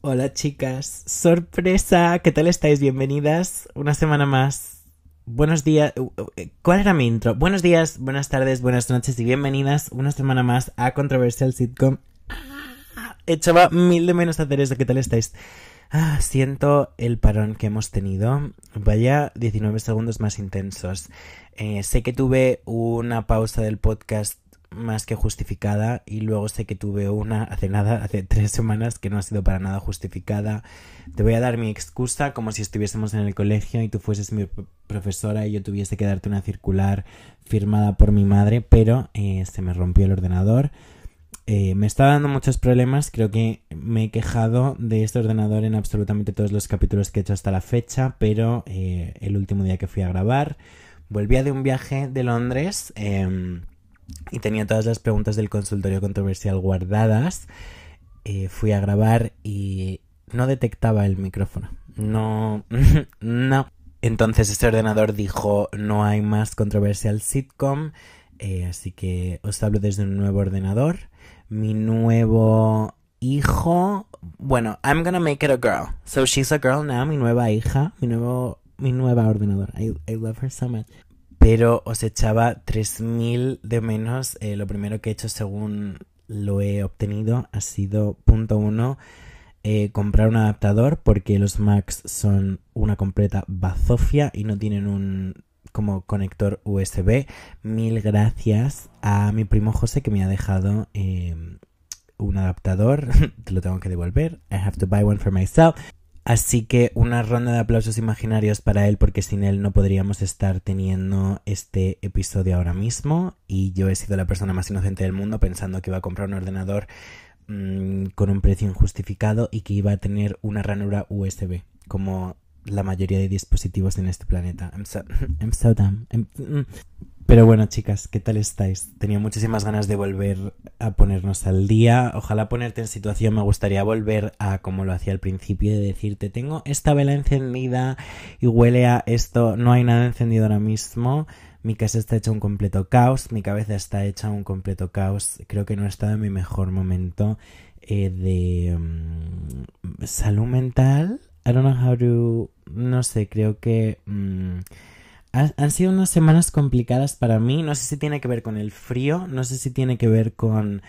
Hola chicas, sorpresa, ¿qué tal estáis? Bienvenidas una semana más. Buenos días, uh, uh, ¿cuál era mi intro? Buenos días, buenas tardes, buenas noches y bienvenidas una semana más a Controversial Sitcom. Echaba mil de menos hacer eso, ¿qué tal estáis? Ah, siento el parón que hemos tenido. Vaya 19 segundos más intensos. Eh, sé que tuve una pausa del podcast más que justificada y luego sé que tuve una hace nada, hace tres semanas que no ha sido para nada justificada. Te voy a dar mi excusa como si estuviésemos en el colegio y tú fueses mi profesora y yo tuviese que darte una circular firmada por mi madre, pero eh, se me rompió el ordenador. Eh, me está dando muchos problemas, creo que me he quejado de este ordenador en absolutamente todos los capítulos que he hecho hasta la fecha, pero eh, el último día que fui a grabar, volvía de un viaje de Londres em, y tenía todas las preguntas del consultorio controversial guardadas. Eh, fui a grabar y no detectaba el micrófono. No, no. Entonces este ordenador dijo no hay más controversial sitcom, así que os hablo desde un nuevo ordenador mi nuevo hijo. Bueno, I'm gonna make it a girl. So she's a girl now, mi nueva hija, mi nuevo, mi nueva ordenadora. I, I love her so much. Pero os echaba 3000 de menos. Eh, lo primero que he hecho según lo he obtenido ha sido punto uno. Eh, comprar un adaptador porque los Macs son una completa bazofia y no tienen un como conector USB. Mil gracias a mi primo José que me ha dejado eh, un adaptador. Te lo tengo que devolver. I have to buy one for myself. Así que una ronda de aplausos imaginarios para él porque sin él no podríamos estar teniendo este episodio ahora mismo. Y yo he sido la persona más inocente del mundo pensando que iba a comprar un ordenador mmm, con un precio injustificado y que iba a tener una ranura USB. Como la mayoría de dispositivos en este planeta. I'm so, I'm so dumb. Mm. Pero bueno, chicas, ¿qué tal estáis? Tenía muchísimas ganas de volver a ponernos al día. Ojalá ponerte en situación. Me gustaría volver a como lo hacía al principio, de decirte, tengo esta vela encendida y huele a esto. No hay nada encendido ahora mismo. Mi casa está hecha un completo caos. Mi cabeza está hecha un completo caos. Creo que no he estado en mi mejor momento eh, de um, salud mental. I don't know how to no sé, creo que han sido unas semanas complicadas para mí. No sé si tiene que ver con el frío, no sé si tiene que ver con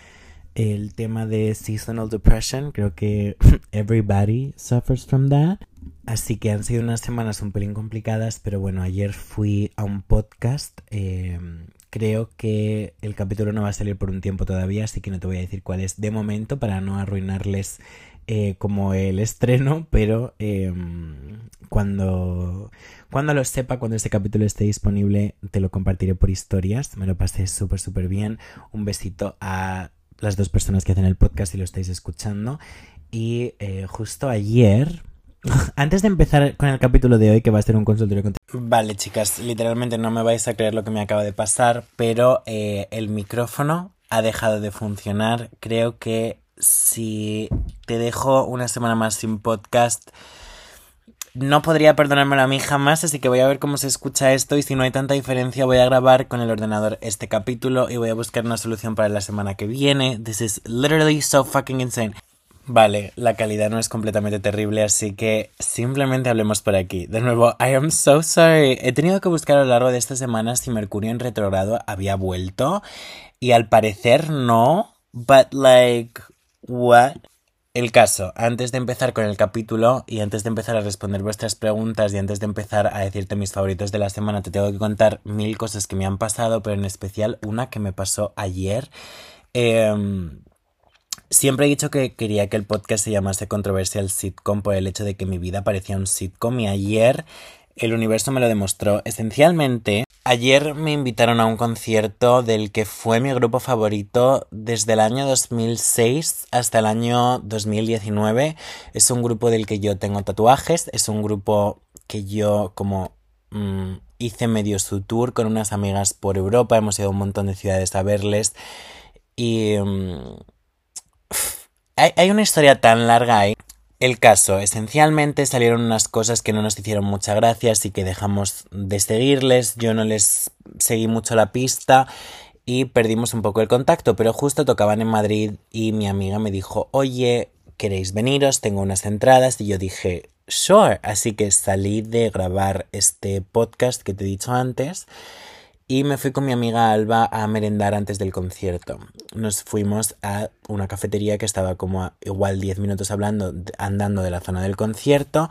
el tema de seasonal depression. Creo que everybody suffers from that. Así que han sido unas semanas un pelín complicadas, pero bueno, ayer fui a un podcast. Em, creo que el capítulo no va a salir por un tiempo todavía, así que no te voy a decir cuál es de momento para no arruinarles eh, como el estreno, pero em, cuando, cuando lo sepa, cuando este capítulo esté disponible, te lo compartiré por historias. Me lo pasé súper, súper bien. Un besito a las dos personas que hacen el podcast y lo estáis escuchando. Y eh, justo ayer, antes de empezar con el capítulo de hoy, que va a ser un consultorio Vale, chicas, literalmente no me vais a creer lo que me acaba de pasar, pero eh, el micrófono ha dejado de funcionar. Creo que si te dejo una semana más sin podcast, no podría perdonármelo a mí jamás, así que voy a ver cómo se escucha esto y si no hay tanta diferencia voy a grabar con el ordenador este capítulo y voy a buscar una solución para la semana que viene. This is literally so fucking insane. Vale, la calidad no es completamente terrible, así que simplemente hablemos por aquí. De nuevo, I am so sorry. He tenido que buscar a lo largo de esta semana si Mercurio en retrogrado había vuelto y al parecer no, but like What? El caso, antes de empezar con el capítulo y antes de empezar a responder vuestras preguntas y antes de empezar a decirte mis favoritos de la semana, te tengo que contar mil cosas que me han pasado, pero en especial una que me pasó ayer. Em, siempre he dicho que quería que el podcast se llamase Controversial Sitcom por el hecho de que mi vida parecía un sitcom y ayer el universo me lo demostró. Esencialmente, ayer me invitaron a un concierto del que fue mi grupo favorito desde el año 2006 hasta el año 2019. Es un grupo del que yo tengo tatuajes, es un grupo que yo como mm, hice medio su tour con unas amigas por Europa, hemos ido a un montón de ciudades a verles y... Mm, hay, hay una historia tan larga ahí el caso, esencialmente salieron unas cosas que no nos hicieron mucha gracia, así que dejamos de seguirles, yo no les seguí mucho la pista y perdimos un poco el contacto, pero justo tocaban en Madrid y mi amiga me dijo, oye, ¿queréis veniros? Tengo unas entradas y yo dije, sure. Así que salí de grabar este podcast que te he dicho antes y me fui con mi amiga Alba a merendar antes del concierto. Nos fuimos a una cafetería que estaba como igual 10 minutos hablando, andando de la zona del concierto.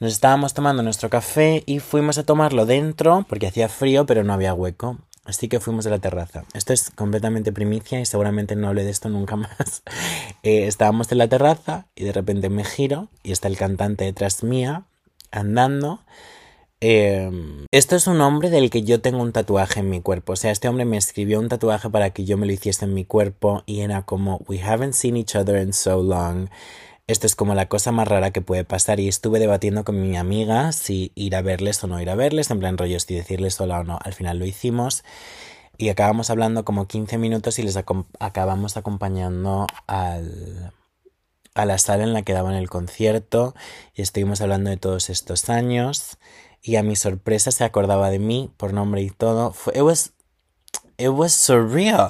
Nos estábamos tomando nuestro café y fuimos a tomarlo dentro porque hacía frío pero no había hueco. Así que fuimos a la terraza. Esto es completamente primicia y seguramente no hablé de esto nunca más. Eh, estábamos en la terraza y de repente me giro y está el cantante detrás mía andando Em, esto es un hombre del que yo tengo un tatuaje en mi cuerpo. O sea, este hombre me escribió un tatuaje para que yo me lo hiciese en mi cuerpo y era como, we haven't seen each other in so long. Esto es como la cosa más rara que puede pasar y estuve debatiendo con mi amiga si ir a verles o no ir a verles, en plan rollo, si decirles hola o no. Al final lo hicimos y acabamos hablando como 15 minutos y les acabamos acompañando al, a la sala en la que daban el concierto y estuvimos hablando de todos estos años y a mi sorpresa se acordaba de mí por nombre y todo. it was, it was surreal.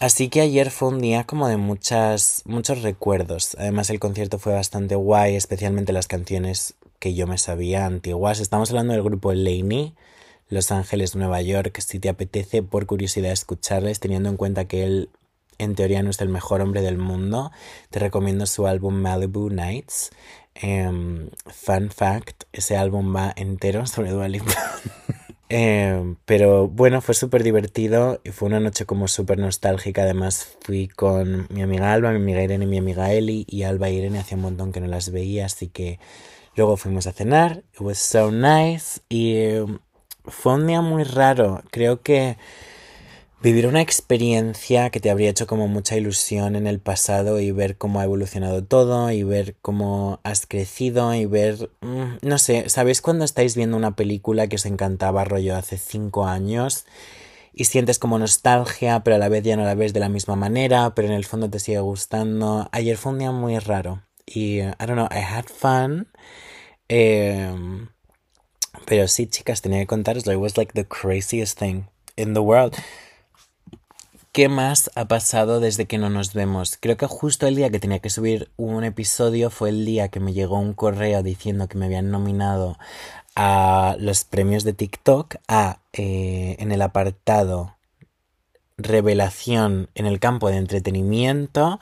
Así que ayer fue un día como de muchas, muchos recuerdos. Además el concierto fue bastante guay, especialmente las canciones que yo me sabía antiguas. Estamos hablando del grupo Laney, Los Ángeles, Nueva York. Si te apetece por curiosidad escucharles, teniendo en cuenta que él en teoría no es el mejor hombre del mundo, te recomiendo su álbum Malibu Nights. Em, fun fact, ese álbum va entero sobre Dua em, pero bueno, fue súper divertido y fue una noche como súper nostálgica. Además fui con mi amiga Alba, mi amiga Irene y mi amiga Eli. Y Alba y Irene hacía un montón que no las veía, así que luego fuimos a cenar. It was so nice. Y em, fue un día muy raro. Creo que vivir una experiencia que te habría hecho como mucha ilusión en el pasado y ver cómo ha evolucionado todo y ver cómo has crecido y ver, mm, no sé, ¿sabéis cuando estáis viendo una película que os encantaba rollo hace cinco años? Y sientes como nostalgia, pero a la vez ya no la ves de la misma manera, pero en el fondo te sigue gustando. Ayer fue un día muy raro. Y, I don't know, I had fun. Em, pero sí, chicas, tenía que contaros, it was like the craziest thing in the world. ¿Qué más ha pasado desde que no nos vemos? Creo que justo el día que tenía que subir un episodio fue el día que me llegó un correo diciendo que me habían nominado a los premios de TikTok a eh, en el apartado revelación en el campo de entretenimiento.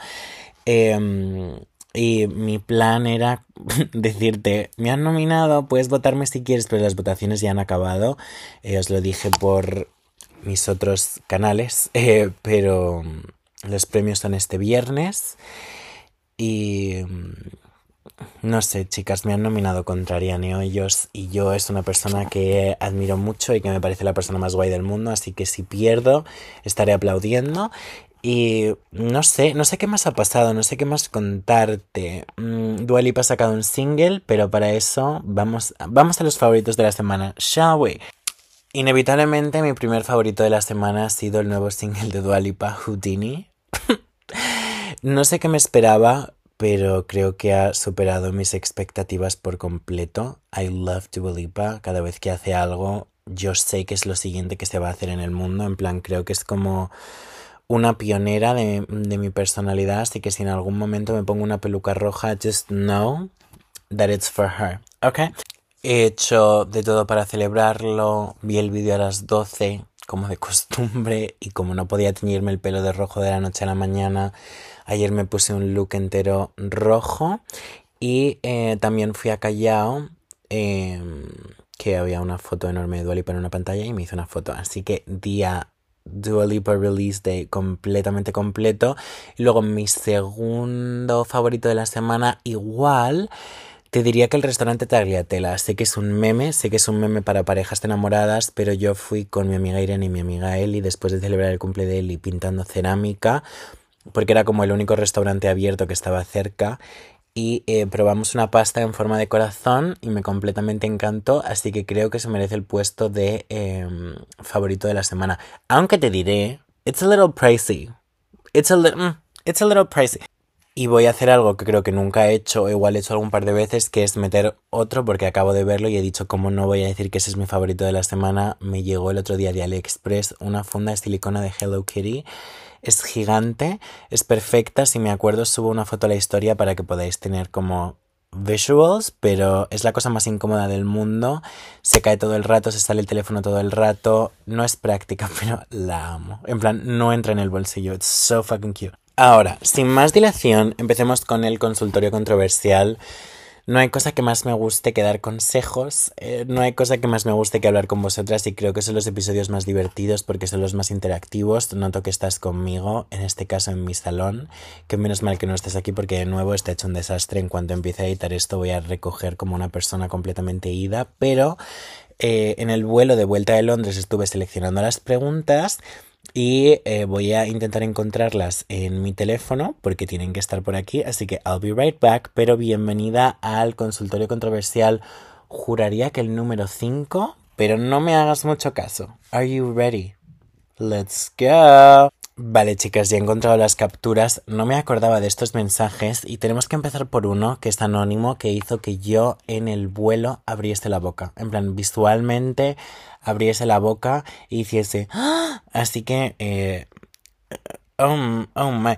Em, y mi plan era decirte, me han nominado, puedes votarme si quieres, pero las votaciones ya han acabado. Eh, os lo dije por mis otros canales, eh, pero mm, los premios son este viernes y mm, no sé, chicas, me han nominado Contrarianeo ellos y yo es una persona que admiro mucho y que me parece la persona más guay del mundo, así que si pierdo estaré aplaudiendo y no sé, no sé qué más ha pasado, no sé qué más contarte. Mm, Dualipa ha sacado un single, pero para eso vamos, vamos a los favoritos de la semana, shall we? Inevitablemente mi primer favorito de la semana ha sido el nuevo single de Dualipa, Houdini. no sé qué me esperaba, pero creo que ha superado mis expectativas por completo. I love Dualipa. Cada vez que hace algo, yo sé que es lo siguiente que se va a hacer en el mundo. En plan, creo que es como una pionera de, de mi personalidad. Así que si en algún momento me pongo una peluca roja, just know that it's for her. Okay? He hecho de todo para celebrarlo. Vi el vídeo a las 12, como de costumbre, y como no podía teñirme el pelo de rojo de la noche a la mañana, ayer me puse un look entero rojo. Y eh, también fui a Callao, em, que había una foto enorme de Dua en una pantalla y me hice una foto. Así que día Dua Lipa Release Day completamente completo. Y luego mi segundo favorito de la semana, igual. Te diría que el restaurante Tagliatella, sé que es un meme, sé que es un meme para parejas enamoradas, pero yo fui con mi amiga Irene y mi amiga Eli después de celebrar el cumple de Eli pintando cerámica, porque era como el único restaurante abierto que estaba cerca y eh, probamos una pasta en forma de corazón y me completamente encantó, así que creo que se merece el puesto de em, favorito de la semana. Aunque te diré, it's a little pricey. It's a, mm, it's a little pricey. Y voy a hacer algo que creo que nunca he hecho, o igual he hecho algún par de veces, que es meter otro porque acabo de verlo y he dicho, como no voy a decir que ese es mi favorito de la semana, me llegó el otro día de AliExpress una funda de silicona de Hello Kitty. Es gigante, es perfecta, si me acuerdo subo una foto a la historia para que podáis tener como visuals, pero es la cosa más incómoda del mundo. Se cae todo el rato, se sale el teléfono todo el rato. No es práctica, pero la amo. En plan, no entra en el bolsillo. It's so fucking cute. Ahora, sin más dilación, empecemos con el consultorio controversial. No hay cosa que más me guste que dar consejos, eh, no hay cosa que más me guste que hablar con vosotras y creo que son los episodios más divertidos porque son los más interactivos. Noto que estás conmigo, en este caso en mi salón, que menos mal que no estés aquí porque de nuevo está hecho un desastre. En cuanto empiece a editar esto voy a recoger como una persona completamente ida, pero eh, en el vuelo de vuelta de Londres estuve seleccionando las preguntas y eh, voy a intentar encontrarlas en mi teléfono porque tienen que estar por aquí. Así que I'll be right back. Pero bienvenida al consultorio controversial. Juraría que el número 5. Pero no me hagas mucho caso. Are you ready? Let's go. Vale, chicas, ya he encontrado las capturas. No me acordaba de estos mensajes y tenemos que empezar por uno que es anónimo que hizo que yo en el vuelo abriese la boca. En plan, visualmente abriese la boca y hiciese. ¡Ah! Así que. Eh, oh, oh my.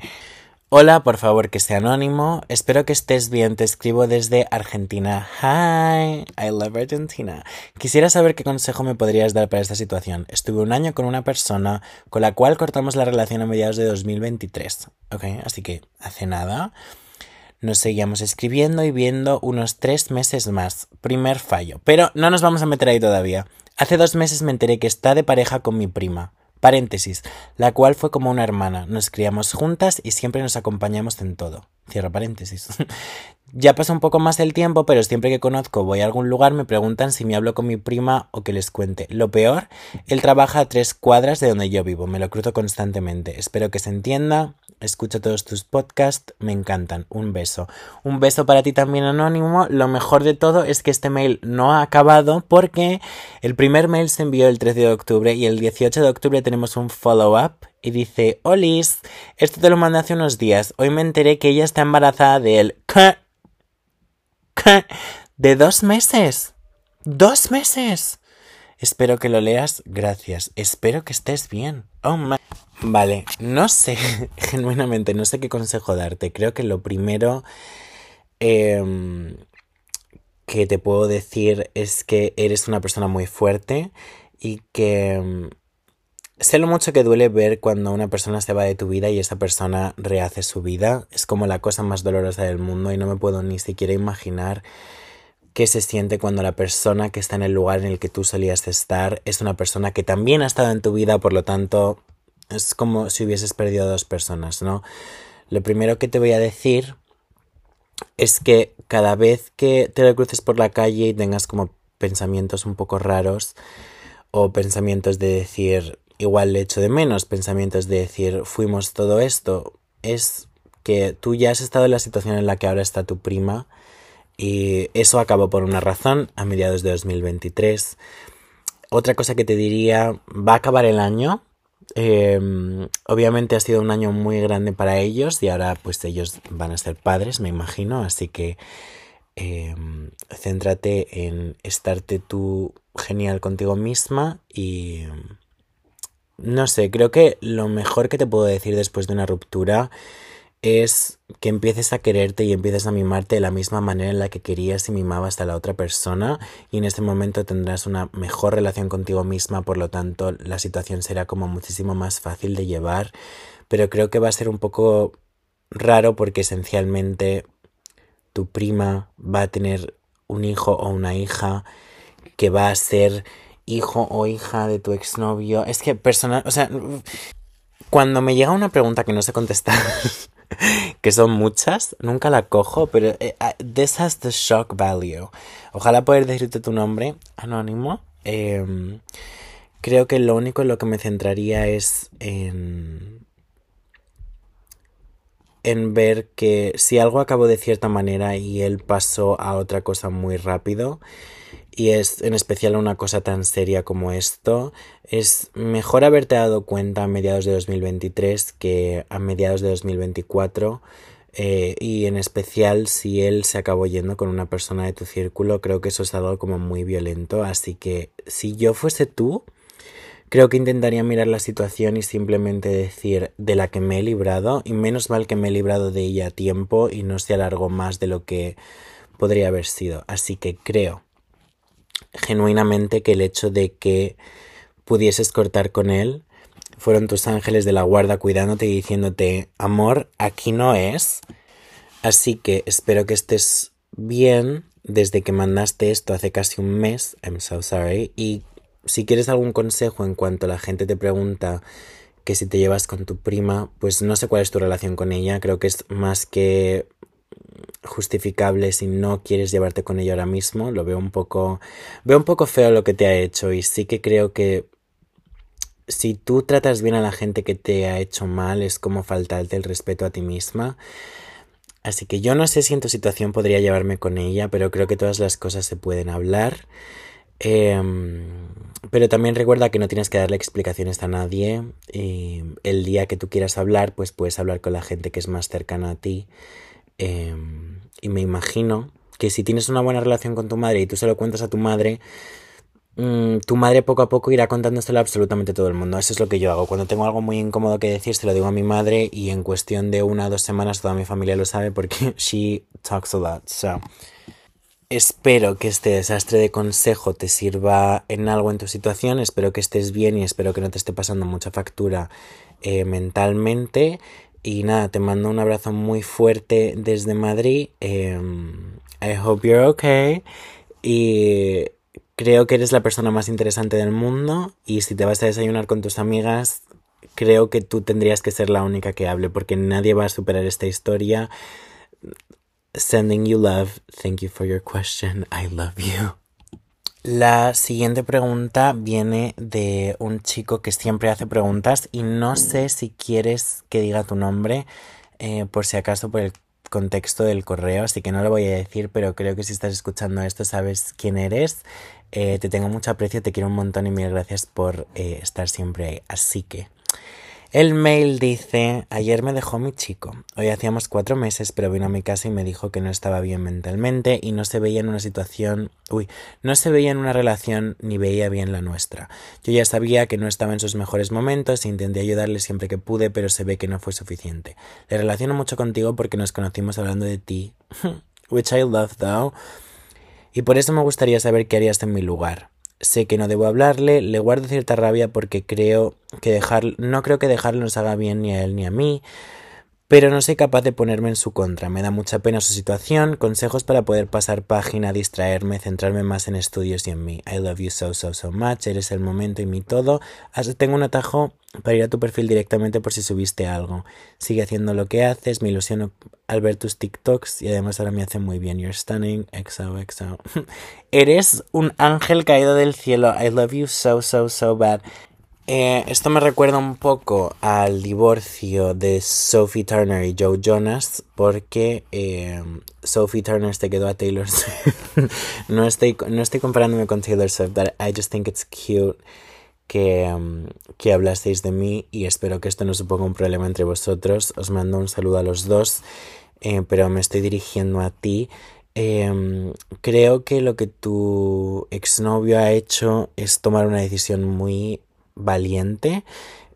Hola, por favor, que sea anónimo. Espero que estés bien. Te escribo desde Argentina. Hi, I love Argentina. Quisiera saber qué consejo me podrías dar para esta situación. Estuve un año con una persona con la cual cortamos la relación a mediados de 2023. Ok, así que hace nada. Nos seguíamos escribiendo y viendo unos tres meses más. Primer fallo. Pero no nos vamos a meter ahí todavía. Hace dos meses me enteré que está de pareja con mi prima. Paréntesis, la cual fue como una hermana. Nos criamos juntas y siempre nos acompañamos en todo. Cierra paréntesis. ya pasa un poco más el tiempo, pero siempre que conozco voy a algún lugar me preguntan si me hablo con mi prima o que les cuente. Lo peor, él trabaja a tres cuadras de donde yo vivo. Me lo cruzo constantemente. Espero que se entienda. Escucho todos tus podcasts, me encantan. Un beso. Un beso para ti también anónimo. Lo mejor de todo es que este mail no ha acabado porque el primer mail se envió el 13 de octubre y el 18 de octubre tenemos un follow-up y dice, Olis, esto te lo mandé hace unos días. Hoy me enteré que ella está embarazada de él. ¿Qué? ¿Qué? ¿De dos meses? ¿Dos meses? Espero que lo leas. Gracias. Espero que estés bien. Oh, my. Vale, no sé, genuinamente, no sé qué consejo darte. Creo que lo primero em, que te puedo decir es que eres una persona muy fuerte y que em, sé lo mucho que duele ver cuando una persona se va de tu vida y esa persona rehace su vida. Es como la cosa más dolorosa del mundo y no me puedo ni siquiera imaginar qué se siente cuando la persona que está en el lugar en el que tú solías estar es una persona que también ha estado en tu vida, por lo tanto es como si hubieses perdido a dos personas, ¿no? Lo primero que te voy a decir es que cada vez que te lo cruces por la calle y tengas como pensamientos un poco raros o pensamientos de decir igual le echo de menos, pensamientos de decir fuimos todo esto, es que tú ya has estado en la situación en la que ahora está tu prima y eso acabó por una razón a mediados de 2023. Otra cosa que te diría, va a acabar el año, Em, obviamente ha sido un año muy grande para ellos y ahora pues ellos van a ser padres, me imagino, así que em, céntrate en estarte tú genial contigo misma y no sé, creo que lo mejor que te puedo decir después de una ruptura es que empieces a quererte y empieces a mimarte de la misma manera en la que querías y mimabas a la otra persona y en este momento tendrás una mejor relación contigo misma, por lo tanto la situación será como muchísimo más fácil de llevar, pero creo que va a ser un poco raro porque esencialmente tu prima va a tener un hijo o una hija que va a ser hijo o hija de tu exnovio. Es que personal, o sea, cuando me llega una pregunta que no sé contestar que son muchas, nunca la cojo, pero eh, ah, this has the shock value. Ojalá poder decirte tu nombre, anónimo. Em, creo que lo único en lo que me centraría es en, en ver que si algo acabó de cierta manera y él pasó a otra cosa muy rápido, y es en especial una cosa tan seria como esto, es mejor haberte dado cuenta a mediados de 2023 que a mediados de 2024 Eh, y en especial si él se acabó yendo con una persona de tu círculo, creo que eso es algo como muy violento. Así que si yo fuese tú, creo que intentaría mirar la situación y simplemente decir de la que me he librado. Y menos mal que me he librado de ella a tiempo y no se alargó más de lo que podría haber sido. Así que creo genuinamente que el hecho de que pudieses cortar con él fueron tus ángeles de la guarda cuidándote y diciéndote, amor, aquí no es. Así que espero que estés bien desde que mandaste esto hace casi un mes. I'm so sorry. Y si quieres algún consejo en cuanto la gente te pregunta que si te llevas con tu prima, pues no sé cuál es tu relación con ella. Creo que es más que justificable si no quieres llevarte con ella ahora mismo. Lo veo un poco. Veo un poco feo lo que te ha hecho. Y sí que creo que si tú tratas bien a la gente que te ha hecho mal, es como faltarte el respeto a ti misma. Así que yo no sé si en tu situación podría llevarme con ella, pero creo que todas las cosas se pueden hablar. Em, pero también recuerda que no tienes que darle explicaciones a nadie. El día que tú quieras hablar, pues puedes hablar con la gente que es más cercana a ti. Em, y me imagino que si tienes una buena relación con tu madre y tú se lo cuentas a tu madre, Mm, tu madre poco a poco irá contándoselo a absolutamente todo el mundo. Eso es lo que yo hago. Cuando tengo algo muy incómodo que decir, se lo digo a mi madre y en cuestión de una o dos semanas toda mi familia lo sabe porque she talks a lot. Espero que este desastre de consejo te sirva en algo en tu situación. Espero que estés bien y espero que no te esté pasando mucha factura eh, mentalmente. Y nada, te mando un abrazo muy fuerte desde Madrid. Em, I hope you're okay. Y Creo que eres la persona más interesante del mundo y si te vas a desayunar con tus amigas, creo que tú tendrías que ser la única que hable porque nadie va a superar esta historia. Sending you love. Thank you for your question. I love you. La siguiente pregunta viene de un chico que siempre hace preguntas y no sé si quieres que diga tu nombre eh, por si acaso por el contexto del correo, así que no lo voy a decir, pero creo que si estás escuchando esto sabes quién eres. Eh, te tengo mucho aprecio, te quiero un montón y mil gracias por eh, estar siempre ahí. Así que el mail dice, ayer me dejó mi chico. Hoy hacíamos cuatro meses, pero vino a mi casa y me dijo que no estaba bien mentalmente y no se veía en una situación, uy, no se veía en una relación ni veía bien la nuestra. Yo ya sabía que no estaba en sus mejores momentos e intenté ayudarle siempre que pude, pero se ve que no fue suficiente. Le relaciono mucho contigo porque nos conocimos hablando de ti, which I love though, y por eso me gustaría saber qué harías en mi lugar sé que no debo hablarle, le guardo cierta rabia porque creo que dejar, no creo que dejarlo nos haga bien ni a él ni a mí, pero no soy capaz de ponerme en su contra. Me da mucha pena su situación, consejos para poder pasar página, distraerme, centrarme más en estudios y en mí. I love you so, so, so much, eres el momento y mi todo. Tengo un atajo para ir a tu perfil directamente por si subiste algo. Sigue haciendo lo que haces, me ilusiono al ver tus TikToks y además ahora me hace muy bien. You're stunning, exo, exo. eres un ángel caído del cielo. I love you so, so, so bad. Eh, esto me recuerda un poco al divorcio de Sophie Turner y Joe Jonas porque eh, Sophie Turner se quedó a Taylor Swift. no, estoy, no estoy comparándome con Taylor Swift, but I just think it's cute que, um, que hablasteis de mí y espero que esto no suponga un problema entre vosotros. Os mando un saludo a los dos, eh, pero me estoy dirigiendo a ti. Em, creo que lo que tu exnovio ha hecho es tomar una decisión muy valiente.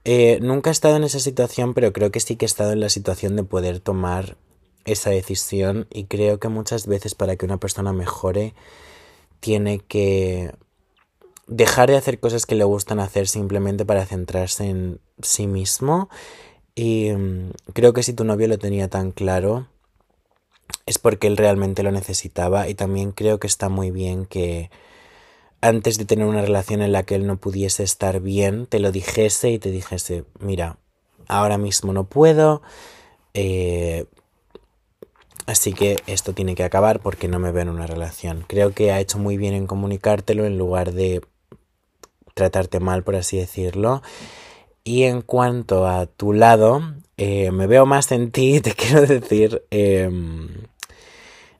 Eh, nunca he estado en esa situación, pero creo que sí que he estado en la situación de poder tomar esa decisión y creo que muchas veces para que una persona mejore tiene que dejar de hacer cosas que le gustan hacer simplemente para centrarse en sí mismo y mm, creo que si tu novio lo tenía tan claro es porque él realmente lo necesitaba y también creo que está muy bien que antes de tener una relación en la que él no pudiese estar bien, te lo dijese y te dijese, mira, ahora mismo no puedo, eh, así que esto tiene que acabar porque no me veo en una relación. Creo que ha hecho muy bien en comunicártelo en lugar de tratarte mal, por así decirlo. Y en cuanto a tu lado, eh, me veo más en ti, te quiero decir, em,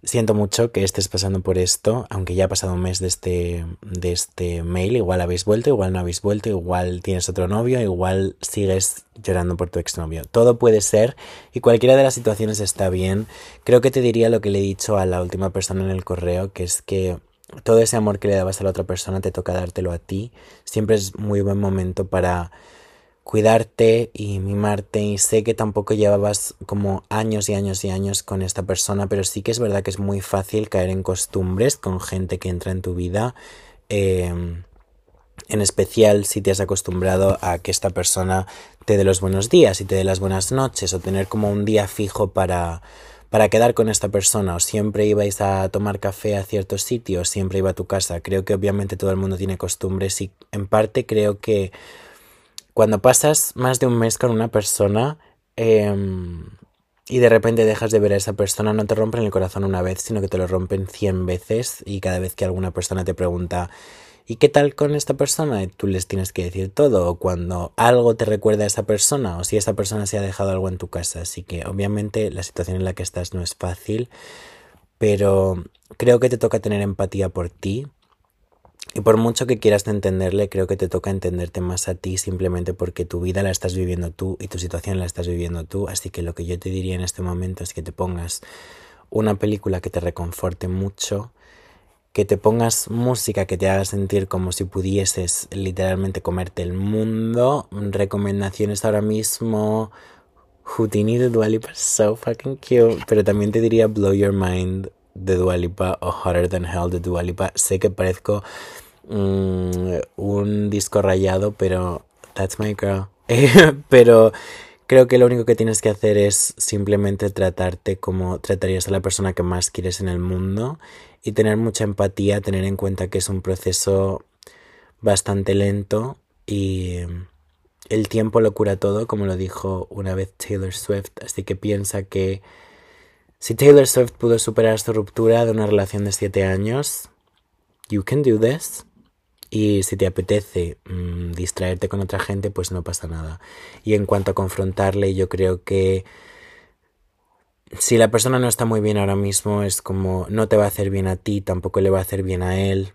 Siento mucho que estés pasando por esto, aunque ya ha pasado un mes de este, de este mail, igual habéis vuelto, igual no habéis vuelto, igual tienes otro novio, igual sigues llorando por tu exnovio. Todo puede ser y cualquiera de las situaciones está bien. Creo que te diría lo que le he dicho a la última persona en el correo, que es que todo ese amor que le dabas a la otra persona te toca dártelo a ti. Siempre es muy buen momento para cuidarte y mimarte y sé que tampoco llevabas como años y años y años con esta persona, pero sí que es verdad que es muy fácil caer en costumbres con gente que entra en tu vida, em, en especial si te has acostumbrado a que esta persona te dé los buenos días y te dé las buenas noches o tener como un día fijo para para quedar con esta persona o siempre ibais a tomar café a ciertos sitios, siempre iba a tu casa. Creo que obviamente todo el mundo tiene costumbres y en parte creo que cuando pasas más de un mes con una persona em, y de repente dejas de ver a esa persona, no te rompen el corazón una vez, sino que te lo rompen cien veces y cada vez que alguna persona te pregunta ¿y qué tal con esta persona? Tú les tienes que decir todo, o cuando algo te recuerda a esa persona, o si esa persona se ha dejado algo en tu casa. Así que obviamente la situación en la que estás no es fácil, pero creo que te toca tener empatía por ti, y por mucho que quieras entenderle, creo que te toca entenderte más a ti simplemente porque tu vida la estás viviendo tú y tu situación la estás viviendo tú. Así que lo que yo te diría en este momento es que te pongas una película que te reconforte mucho, que te pongas música que te haga sentir como si pudieses literalmente comerte el mundo. Recomendaciones ahora mismo. Houdini de Dualipa, so fucking cute. Pero también te diría Blow Your Mind de Dualipa o Hotter Than Hell de Dualipa. Sé que parezco mm, un disco rayado, pero that's my girl. pero creo que lo único que tienes que hacer es simplemente tratarte como tratarías a la persona que más quieres en el mundo y tener mucha empatía, tener en cuenta que es un proceso bastante lento y el tiempo lo cura todo, como lo dijo una vez Taylor Swift, así que piensa que si Taylor Swift pudo superar su ruptura de una relación de 7 años, you can do this. Y si te apetece mm, distraerte con otra gente, pues no pasa nada. Y en cuanto a confrontarle, yo creo que si la persona no está muy bien ahora mismo, es como no te va a hacer bien a ti, tampoco le va a hacer bien a él.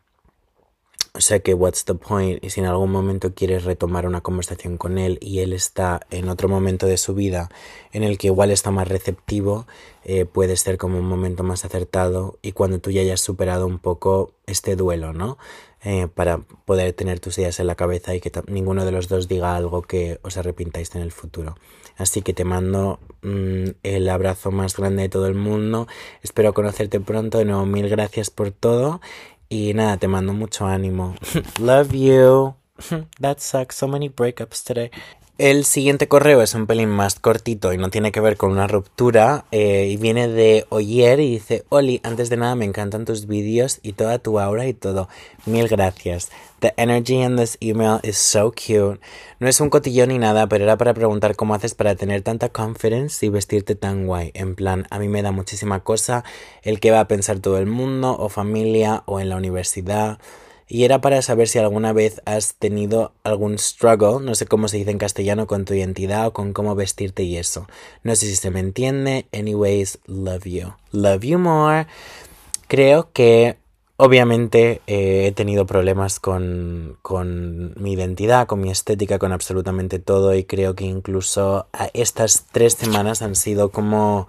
Sea que, what's the point? Y si en algún momento quieres retomar una conversación con él y él está en otro momento de su vida en el que igual está más receptivo, eh, puede ser como un momento más acertado y cuando tú ya hayas superado un poco este duelo, ¿no? Eh, para poder tener tus ideas en la cabeza y que ninguno de los dos diga algo que os arrepintáis en el futuro. Así que te mando mm, el abrazo más grande de todo el mundo. Espero conocerte pronto. De nuevo, mil gracias por todo y nada, te mando mucho ánimo. Love you. That sucks. So many breakups today. El siguiente correo es un pelín más cortito y no tiene que ver con una ruptura eh, y viene de Oyer y dice, Oli, antes de nada me encantan tus vídeos y toda tu aura y todo. Mil gracias. The energy in this email is so cute. No es un cotillón ni nada, pero era para preguntar cómo haces para tener tanta confidence y vestirte tan guay. En plan, a mí me da muchísima cosa el que va a pensar todo el mundo o familia o en la universidad y era para saber si alguna vez has tenido algún struggle, no sé cómo se dice en castellano, con tu identidad o con cómo vestirte y eso. No sé si se me entiende. Anyways, love you. Love you more. Creo que obviamente eh, he tenido problemas con, con mi identidad, con mi estética, con absolutamente todo y creo que incluso estas tres semanas han sido como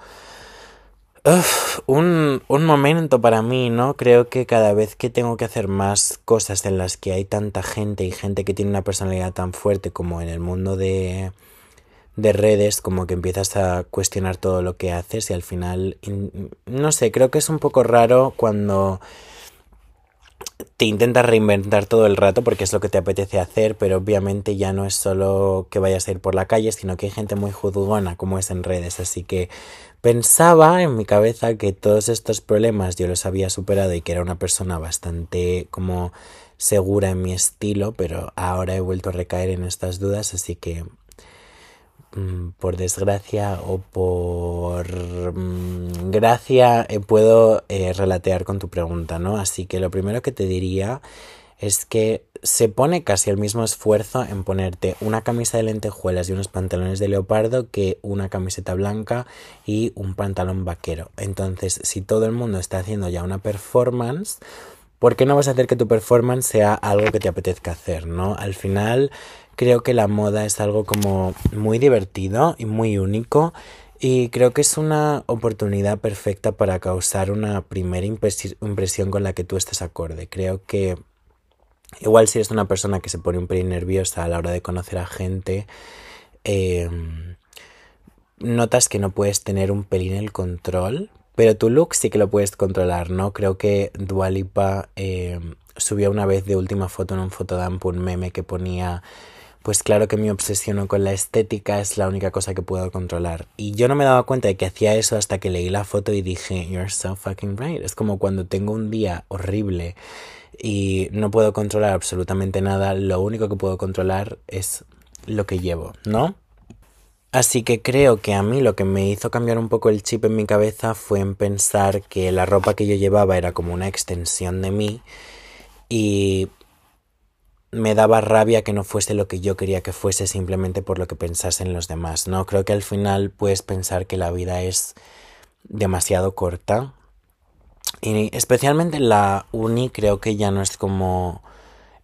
un, un momento para mí, ¿no? Creo que cada vez que tengo que hacer más cosas en las que hay tanta gente y gente que tiene una personalidad tan fuerte como en el mundo de, de redes, como que empiezas a cuestionar todo lo que haces y al final, no sé, creo que es un poco raro cuando te intentas reinventar todo el rato porque es lo que te apetece hacer, pero obviamente ya no es solo que vayas a ir por la calle, sino que hay gente muy juzgona como es en redes, así que Pensaba en mi cabeza que todos estos problemas yo los había superado y que era una persona bastante como segura en mi estilo, pero ahora he vuelto a recaer en estas dudas, así que mm, por desgracia o por mm, gracia eh, puedo eh, relatear con tu pregunta, ¿no? Así que lo primero que te diría es que se pone casi el mismo esfuerzo en ponerte una camisa de lentejuelas y unos pantalones de leopardo que una camiseta blanca y un pantalón vaquero. Entonces, si todo el mundo está haciendo ya una performance, ¿por qué no vas a hacer que tu performance sea algo que te apetezca hacer, no? Al final, creo que la moda es algo como muy divertido y muy único y creo que es una oportunidad perfecta para causar una primera impresión con la que tú estés acorde. Creo que igual si eres una persona que se pone un pelín nerviosa a la hora de conocer a gente, em, notas que no puedes tener un pelín el control, pero tu look sí que lo puedes controlar, ¿no? Creo que Dualipa eh, subió una vez de última foto en un fotodamp un meme que ponía pues claro que me obsesiono con la estética, es la única cosa que puedo controlar. Y yo no me daba cuenta de que hacía eso hasta que leí la foto y dije, you're so fucking right. Es como cuando tengo un día horrible y no puedo controlar absolutamente nada, lo único que puedo controlar es lo que llevo, ¿no? Así que creo que a mí lo que me hizo cambiar un poco el chip en mi cabeza fue en pensar que la ropa que yo llevaba era como una extensión de mí y me daba rabia que no fuese lo que yo quería que fuese simplemente por lo que pensasen los demás, ¿no? Creo que al final puedes pensar que la vida es demasiado corta y especialmente la uni creo que ya no es como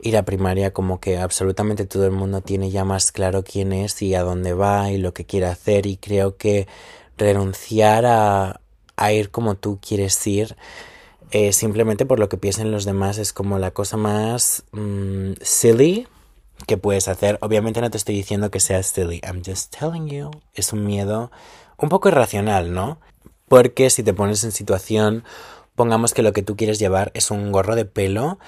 ir a primaria, como que absolutamente todo el mundo tiene ya más claro quién es y a dónde va y lo que quiere hacer y creo que renunciar a, a ir como tú quieres ir eh, simplemente por lo que piensen los demás es como la cosa más mm, silly que puedes hacer. Obviamente no te estoy diciendo que sea silly, I'm just telling you. Es un miedo un poco irracional, ¿no? Porque si te pones en situación, pongamos que lo que tú quieres llevar es un gorro de pelo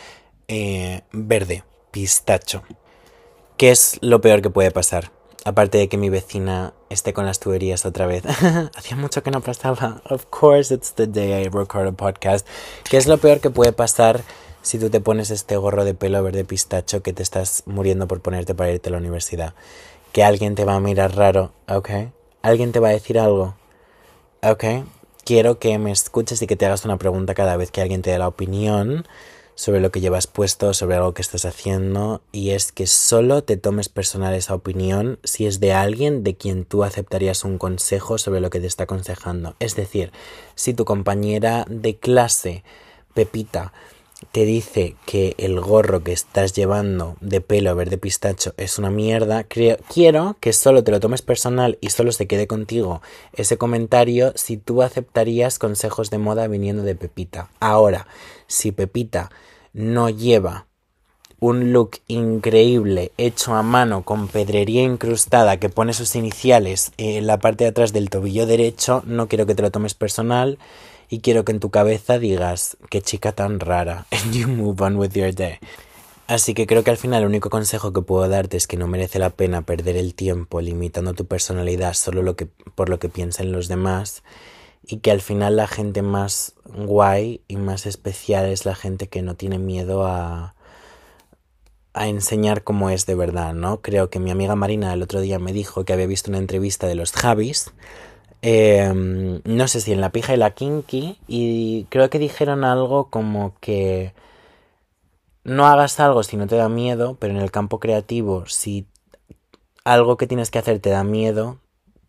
eh, verde, pistacho. ¿Qué es lo peor que puede pasar? Aparte de que mi vecina esté con las tuberías otra vez. Hacía mucho que no pasaba. Of course, it's the day I record a podcast. ¿Qué es lo peor que puede pasar si tú te pones este gorro de pelo verde pistacho que te estás muriendo por ponerte para irte a la universidad? Que alguien te va a mirar raro, ¿ok? Alguien te va a decir algo, ¿ok? Quiero que me escuches y que te hagas una pregunta cada vez que alguien te dé la opinión sobre lo que llevas puesto, sobre algo que estás haciendo, y es que solo te tomes personal esa opinión si es de alguien de quien tú aceptarías un consejo sobre lo que te está aconsejando. Es decir, si tu compañera de clase, Pepita, te dice que el gorro que estás llevando de pelo verde pistacho es una mierda, creo, quiero que solo te lo tomes personal y solo se quede contigo ese comentario si tú aceptarías consejos de moda viniendo de Pepita. Ahora, si Pepita no lleva un look increíble hecho a mano con pedrería incrustada que pone sus iniciales en la parte de atrás del tobillo derecho, no quiero que te lo tomes personal y quiero que en tu cabeza digas qué chica tan rara and you move on with your day. Así que creo que al final el único consejo que puedo darte es que no merece la pena perder el tiempo limitando tu personalidad solo por lo que piensan los demás y que al final la gente más guay y más especial es la gente que no tiene miedo a, a enseñar cómo es de verdad, ¿no? Creo que mi amiga Marina el otro día me dijo que había visto una entrevista de los Javis Em, no sé si en la pija y la kinky. Y creo que dijeron algo como que no hagas algo si no te da miedo, pero en el campo creativo, si algo que tienes que hacer te da miedo,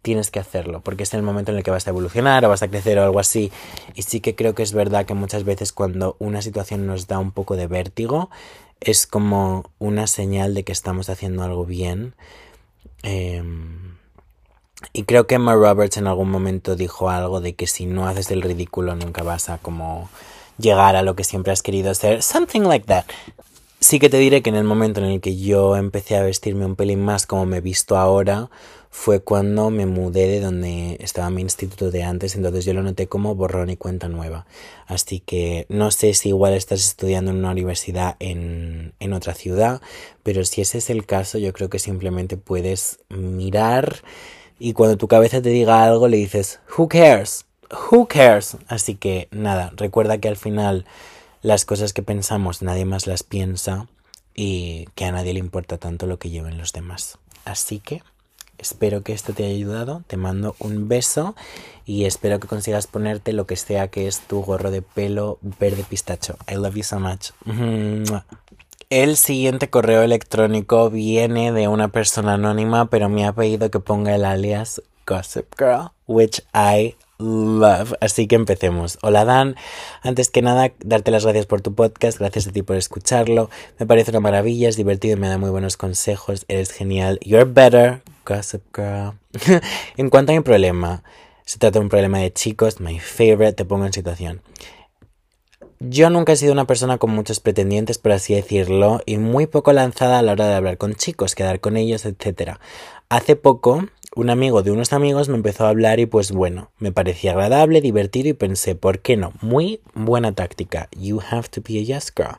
tienes que hacerlo, porque es el momento en el que vas a evolucionar o vas a crecer o algo así. Y sí que creo que es verdad que muchas veces cuando una situación nos da un poco de vértigo, es como una señal de que estamos haciendo algo bien. Eh, y creo que Emma Roberts en algún momento dijo algo de que si no haces el ridículo nunca vas a como llegar a lo que siempre has querido ser. Something like that. Sí que te diré que en el momento en el que yo empecé a vestirme un pelín más como me he visto ahora, fue cuando me mudé de donde estaba mi instituto de antes, entonces yo lo noté como borrón y cuenta nueva. Así que no sé si igual estás estudiando en una universidad en, en otra ciudad, pero si ese es el caso, yo creo que simplemente puedes mirar y cuando tu cabeza te diga algo le dices, who cares? Who cares? Así que nada, recuerda que al final las cosas que pensamos nadie más las piensa y que a nadie le importa tanto lo que lleven los demás. Así que espero que esto te haya ayudado, te mando un beso y espero que consigas ponerte lo que sea que es tu gorro de pelo verde pistacho. I love you so much. El siguiente correo electrónico viene de una persona anónima, pero me ha pedido que ponga el alias Gossip Girl, which I love. Así que empecemos. Hola Dan, antes que nada, darte las gracias por tu podcast, gracias a ti por escucharlo. Me parece una maravilla, es divertido y me da muy buenos consejos. Eres genial. You're better, Gossip Girl. en cuanto a mi problema, se trata de un problema de chicos, my favorite, te pongo en situación. Yo nunca he sido una persona con muchos pretendientes, por así decirlo, y muy poco lanzada a la hora de hablar con chicos, quedar con ellos, etc. Hace poco, un amigo de unos amigos me empezó a hablar y pues bueno, me parecía agradable, divertido y pensé, ¿por qué no? Muy buena táctica. You have to be a yes girl.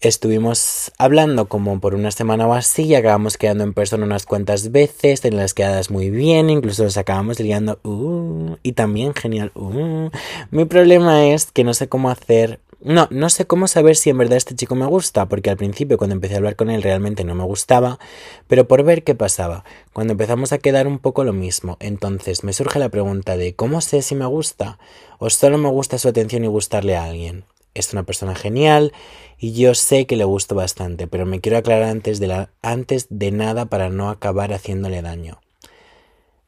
Estuvimos hablando como por una semana o así y acabamos quedando en persona unas cuantas veces, en las quedadas muy bien, incluso nos acabamos liando, uh, y también genial, uh. Mi problema es que no sé cómo hacer, no, no sé cómo saber si en verdad este chico me gusta, porque al principio cuando empecé a hablar con él realmente no me gustaba, pero por ver qué pasaba, cuando empezamos a quedar un poco lo mismo, entonces me surge la pregunta de ¿cómo sé si me gusta? ¿O solo me gusta su atención y gustarle a alguien? Es una persona genial y yo sé que le gusto bastante, pero me quiero aclarar antes de, la, antes de nada para no acabar haciéndole daño.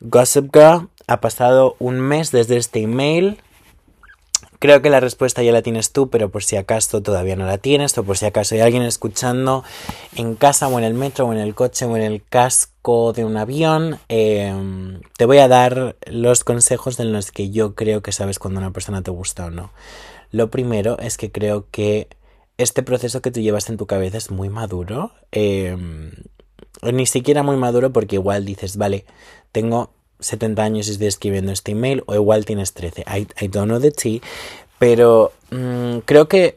Gossip Girl, ha pasado un mes desde este email. Creo que la respuesta ya la tienes tú, pero por si acaso todavía no la tienes, o por si acaso hay alguien escuchando en casa o en el metro o en el coche o en el casco de un avión, em, te voy a dar los consejos en los que yo creo que sabes cuando una persona te gusta o no. Lo primero es que creo que este proceso que tú llevas en tu cabeza es muy maduro. Em, ni siquiera muy maduro porque igual dices, vale, tengo 70 años y estoy escribiendo este email o igual tienes 13. I, don't know the tea. Pero mm, creo que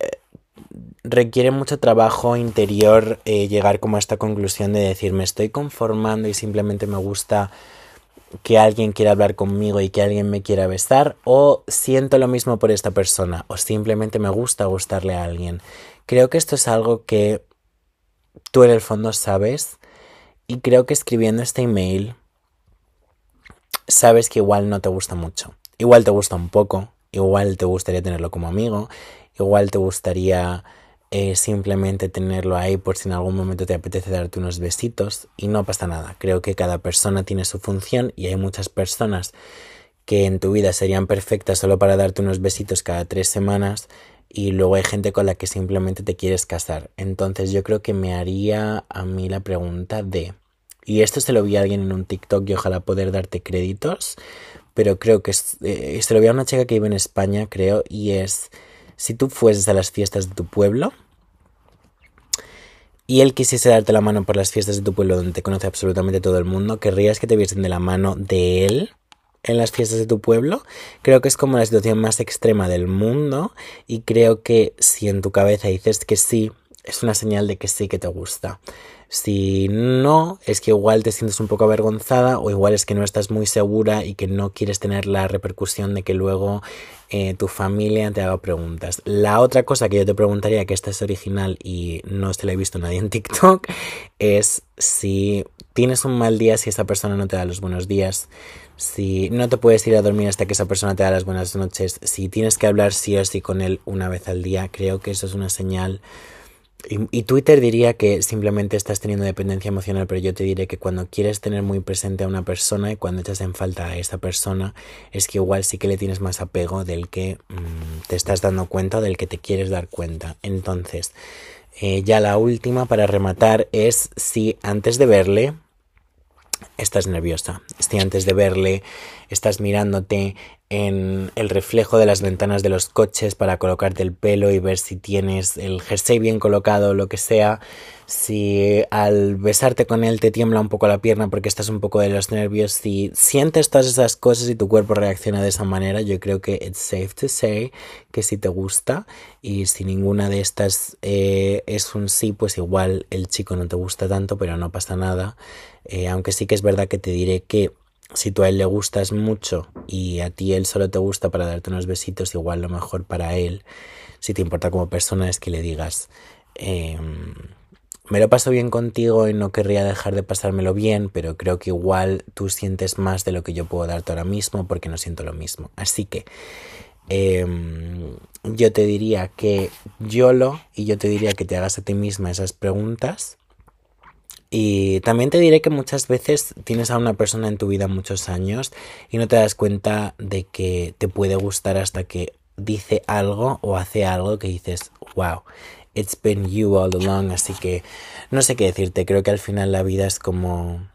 requiere mucho trabajo interior eh, llegar como a esta conclusión de decir me estoy conformando y simplemente me gusta que alguien quiera hablar conmigo y que alguien me quiera besar o siento lo mismo por esta persona o simplemente me gusta gustarle a alguien. Creo que esto es algo que tú en el fondo sabes y creo que escribiendo este email sabes que igual no te gusta mucho. Igual te gusta un poco, igual te gustaría tenerlo como amigo, igual te gustaría eh, simplemente tenerlo ahí por si en algún momento te apetece darte unos besitos y no pasa nada. Creo que cada persona tiene su función y hay muchas personas que en tu vida serían perfectas solo para darte unos besitos cada tres semanas y luego hay gente con la que simplemente te quieres casar. Entonces yo creo que me haría a mí la pregunta de... Y esto se lo vi a alguien en un TikTok y ojalá poder darte créditos, pero creo que eh, se lo vi a una chica que vive en España, creo, y es si tú fueses a las fiestas de tu pueblo y él quisiese darte la mano por las fiestas de tu pueblo donde te conoce absolutamente todo el mundo, ¿querrías que te viesen de la mano de él? en las fiestas de tu pueblo, creo que es como la situación más extrema del mundo y creo que si en tu cabeza dices que sí, es una señal de que sí que te gusta. Si no, es que igual te sientes un poco avergonzada o igual es que no estás muy segura y que no quieres tener la repercusión de que luego eh, tu familia te haga preguntas. La otra cosa que yo te preguntaría, que esta es original y no se la he visto nadie en TikTok, es si tienes un mal día, si esa persona no te da los buenos días, si no te puedes ir a dormir hasta que esa persona te da las buenas noches, si tienes que hablar sí o sí con él una vez al día, creo que eso es una señal y, Twitter diría que simplemente estás teniendo dependencia emocional, pero yo te diré que cuando quieres tener muy presente a una persona y cuando echas en falta a esa persona, es que igual sí que le tienes más apego del que mm, te estás dando cuenta o del que te quieres dar cuenta. Entonces, eh, ya la última para rematar es si antes de verle estás nerviosa, si antes de verle estás mirándote en el reflejo de las ventanas de los coches para colocarte el pelo y ver si tienes el jersey bien colocado o lo que sea, si al besarte con él te tiembla un poco la pierna porque estás un poco de los nervios, si sientes todas esas cosas y tu cuerpo reacciona de esa manera, yo creo que it's safe to say que si te gusta y si ninguna de estas eh, es un sí, pues igual el chico no te gusta tanto, pero no pasa nada, eh, aunque sí que es verdad que te diré que si tú a él le gustas mucho y a ti él solo te gusta para darte unos besitos, igual lo mejor para él, si te importa como persona, es que le digas, em, me lo paso bien contigo y no querría dejar de pasármelo bien, pero creo que igual tú sientes más de lo que yo puedo darte ahora mismo porque no siento lo mismo. Así que em, yo te diría que YOLO y yo te diría que te hagas a ti misma esas preguntas. Y también te diré que muchas veces tienes a una persona en tu vida muchos años y no te das cuenta de que te puede gustar hasta que dice algo o hace algo que dices, wow, it's been you all along. Así que no sé qué decirte, creo que al final la vida es como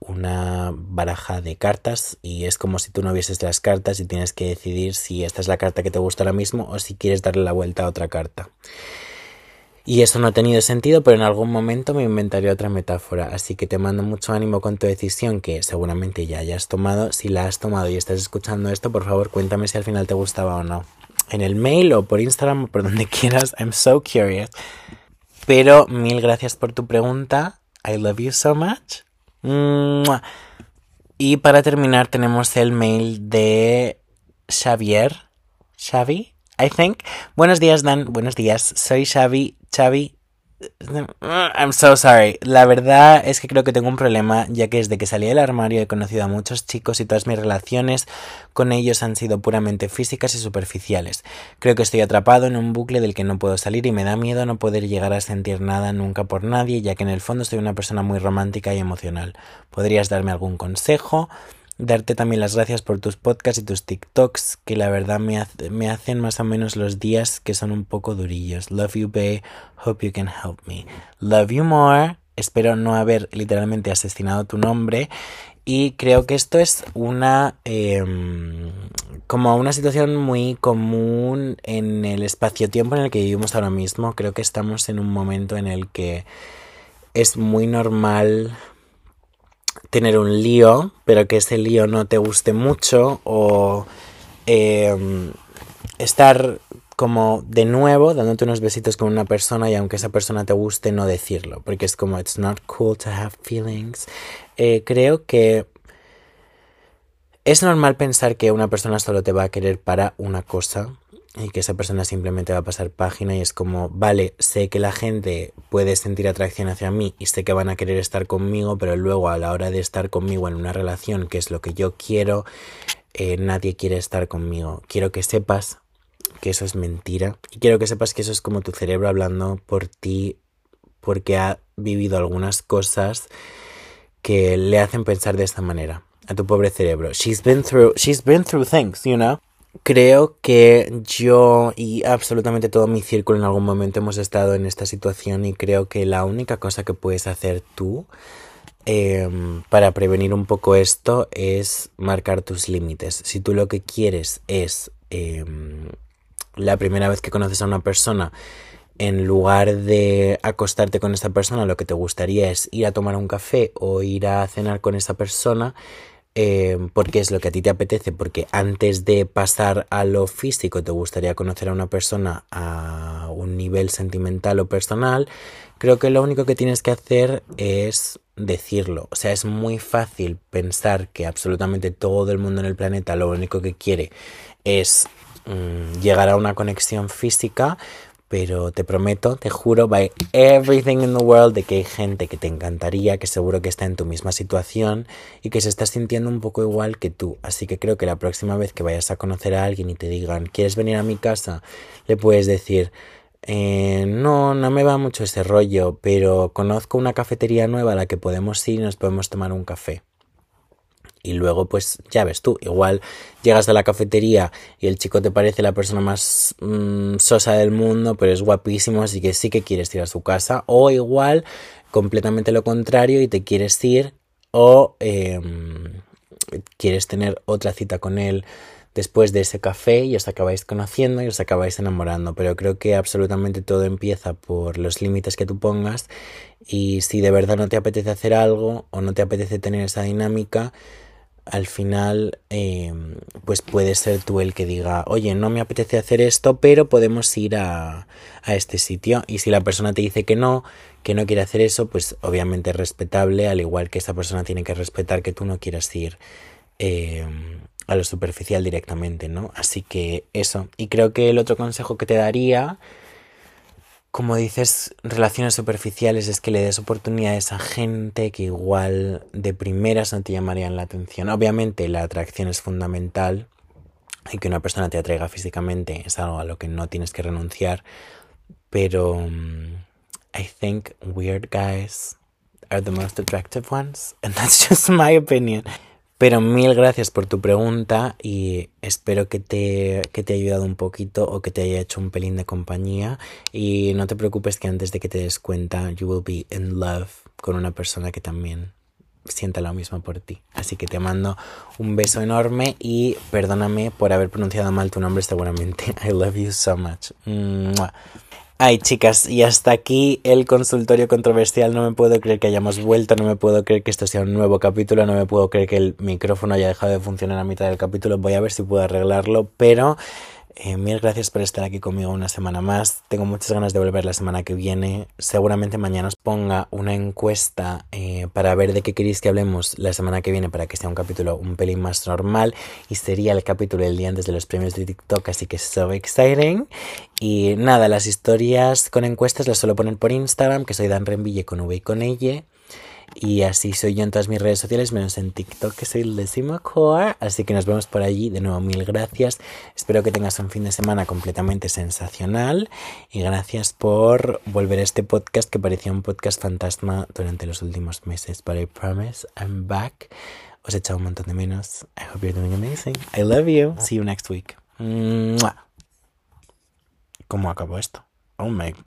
una baraja de cartas y es como si tú no vieses las cartas y tienes que decidir si esta es la carta que te gusta ahora mismo o si quieres darle la vuelta a otra carta. Y eso no ha tenido sentido, pero en algún momento me inventaré otra metáfora. Así que te mando mucho ánimo con tu decisión que seguramente ya hayas tomado. Si la has tomado y estás escuchando esto, por favor cuéntame si al final te gustaba o no. En el mail o por Instagram o por donde quieras. I'm so curious. Pero mil gracias por tu pregunta. I love you so much. Y para terminar tenemos el mail de Xavier. Xavi, I think. Buenos días, Dan. Buenos días. Soy Xavi. Xavi, I'm so sorry. La verdad es que creo que tengo un problema, ya que desde que salí del armario he conocido a muchos chicos y todas mis relaciones con ellos han sido puramente físicas y superficiales. Creo que estoy atrapado en un bucle del que no puedo salir y me da miedo no poder llegar a sentir nada nunca por nadie, ya que en el fondo soy una persona muy romántica y emocional. ¿Podrías darme algún consejo? Darte también las gracias por tus podcasts y tus TikToks, que la verdad me, me hacen más o menos los días que son un poco durillos. Love you, babe. Hope you can help me. Love you more. Espero no haber literalmente asesinado tu nombre. Y creo que esto es una. Em, como una situación muy común en el espacio-tiempo en el que vivimos ahora mismo. Creo que estamos en un momento en el que es muy normal tener un lío, pero que ese lío no te guste mucho o em, estar como de nuevo dándote unos besitos con una persona y aunque esa persona te guste no decirlo, porque es como it's not cool to have feelings. Eh, creo que es normal pensar que una persona solo te va a querer para una cosa y que esa persona simplemente va a pasar página y es como, vale, sé que la gente puede sentir atracción hacia mí y sé que van a querer estar conmigo, pero luego a la hora de estar conmigo en una relación, que es lo que yo quiero, eh, nadie quiere estar conmigo. Quiero que sepas que eso es mentira y quiero que sepas que eso es como tu cerebro hablando por ti porque ha vivido algunas cosas que le hacen pensar de esta manera a tu pobre cerebro. She's been through she's been through things, you know. Creo que yo y absolutamente todo mi círculo en algún momento hemos estado en esta situación y creo que la única cosa que puedes hacer tú em, para prevenir un poco esto es marcar tus límites. Si tú lo que quieres es em, la primera vez que conoces a una persona, en lugar de acostarte con esa persona, lo que te gustaría es ir a tomar un café o ir a cenar con esa persona, eh, porque es lo que a ti te apetece, porque antes de pasar a lo físico te gustaría conocer a una persona a un nivel sentimental o personal, creo que lo único que tienes que hacer es decirlo. O sea, es muy fácil pensar que absolutamente todo el mundo en el planeta lo único que quiere es mm, llegar a una conexión física, pero te prometo, te juro, by everything in the world, de que hay gente que te encantaría, que seguro que está en tu misma situación y que se está sintiendo un poco igual que tú. Así que creo que la próxima vez que vayas a conocer a alguien y te digan, ¿quieres venir a mi casa? Le puedes decir, eh, no, no me va mucho ese rollo, pero conozco una cafetería nueva a la que podemos ir y nos podemos tomar un café. Y luego, pues ya ves tú, igual llegas a la cafetería y el chico te parece la persona más mm, sosa del mundo, pero es guapísimo, así que sí que quieres ir a su casa. O igual, completamente lo contrario y te quieres ir o em, quieres tener otra cita con él después de ese café y os acabáis conociendo y os acabáis enamorando. Pero creo que absolutamente todo empieza por los límites que tú pongas y si de verdad no te apetece hacer algo o no te apetece tener esa dinámica, al final em, pues puede ser tú el que diga, oye, no me apetece hacer esto, pero podemos ir a, a, este sitio. Y si la persona te dice que no, que no quiere hacer eso, pues obviamente es respetable, al igual que esa persona tiene que respetar que tú no quieras ir em, a lo superficial directamente, ¿no? Así que eso. Y creo que el otro consejo que te daría como dices, relaciones superficiales es que le des oportunidades a gente que igual de primeras no te llamarían la atención. Obviamente la atracción es fundamental y que una persona te atraiga físicamente es algo a lo que no tienes que renunciar, pero um, I think weird guys are the most attractive ones, and that's just my opinion. Pero mil gracias por tu pregunta y espero que te, que te haya ayudado un poquito o que te haya hecho un pelín de compañía. Y no te preocupes que antes de que te des cuenta, you will be in love con una persona que también sienta lo mismo por ti. Así que te mando un beso enorme y perdóname por haber pronunciado mal tu nombre seguramente. I love you so much. Ay, chicas, y hasta aquí el consultorio controversial. No me puedo creer que hayamos vuelto, no me puedo creer que esto sea un nuevo capítulo, no me puedo creer que el micrófono haya dejado de funcionar a mitad del capítulo. Voy a ver si puedo arreglarlo, pero eh, mil gracias por estar aquí conmigo una semana más. Tengo muchas ganas de volver la semana que viene. Seguramente mañana os ponga una encuesta eh, para ver de qué queréis que hablemos la semana que viene para que sea un capítulo un pelín más normal. Y sería el capítulo del día antes de los premios de TikTok, así que so exciting. Y nada, las historias con encuestas las suelo poner por Instagram, que soy Dan Renville con V y con ella. Y así soy yo en todas mis redes sociales, menos en TikTok, que soy el décimo core. Así que nos vemos por allí. De nuevo, mil gracias. Espero que tengas un fin de semana completamente sensacional. Y gracias por volver a este podcast que parecía un podcast fantasma durante los últimos meses. But I promise I'm back. Os he echado un montón de menos. I hope you're doing amazing. I love you. See you next week. ¿Cómo acabó esto? Oh my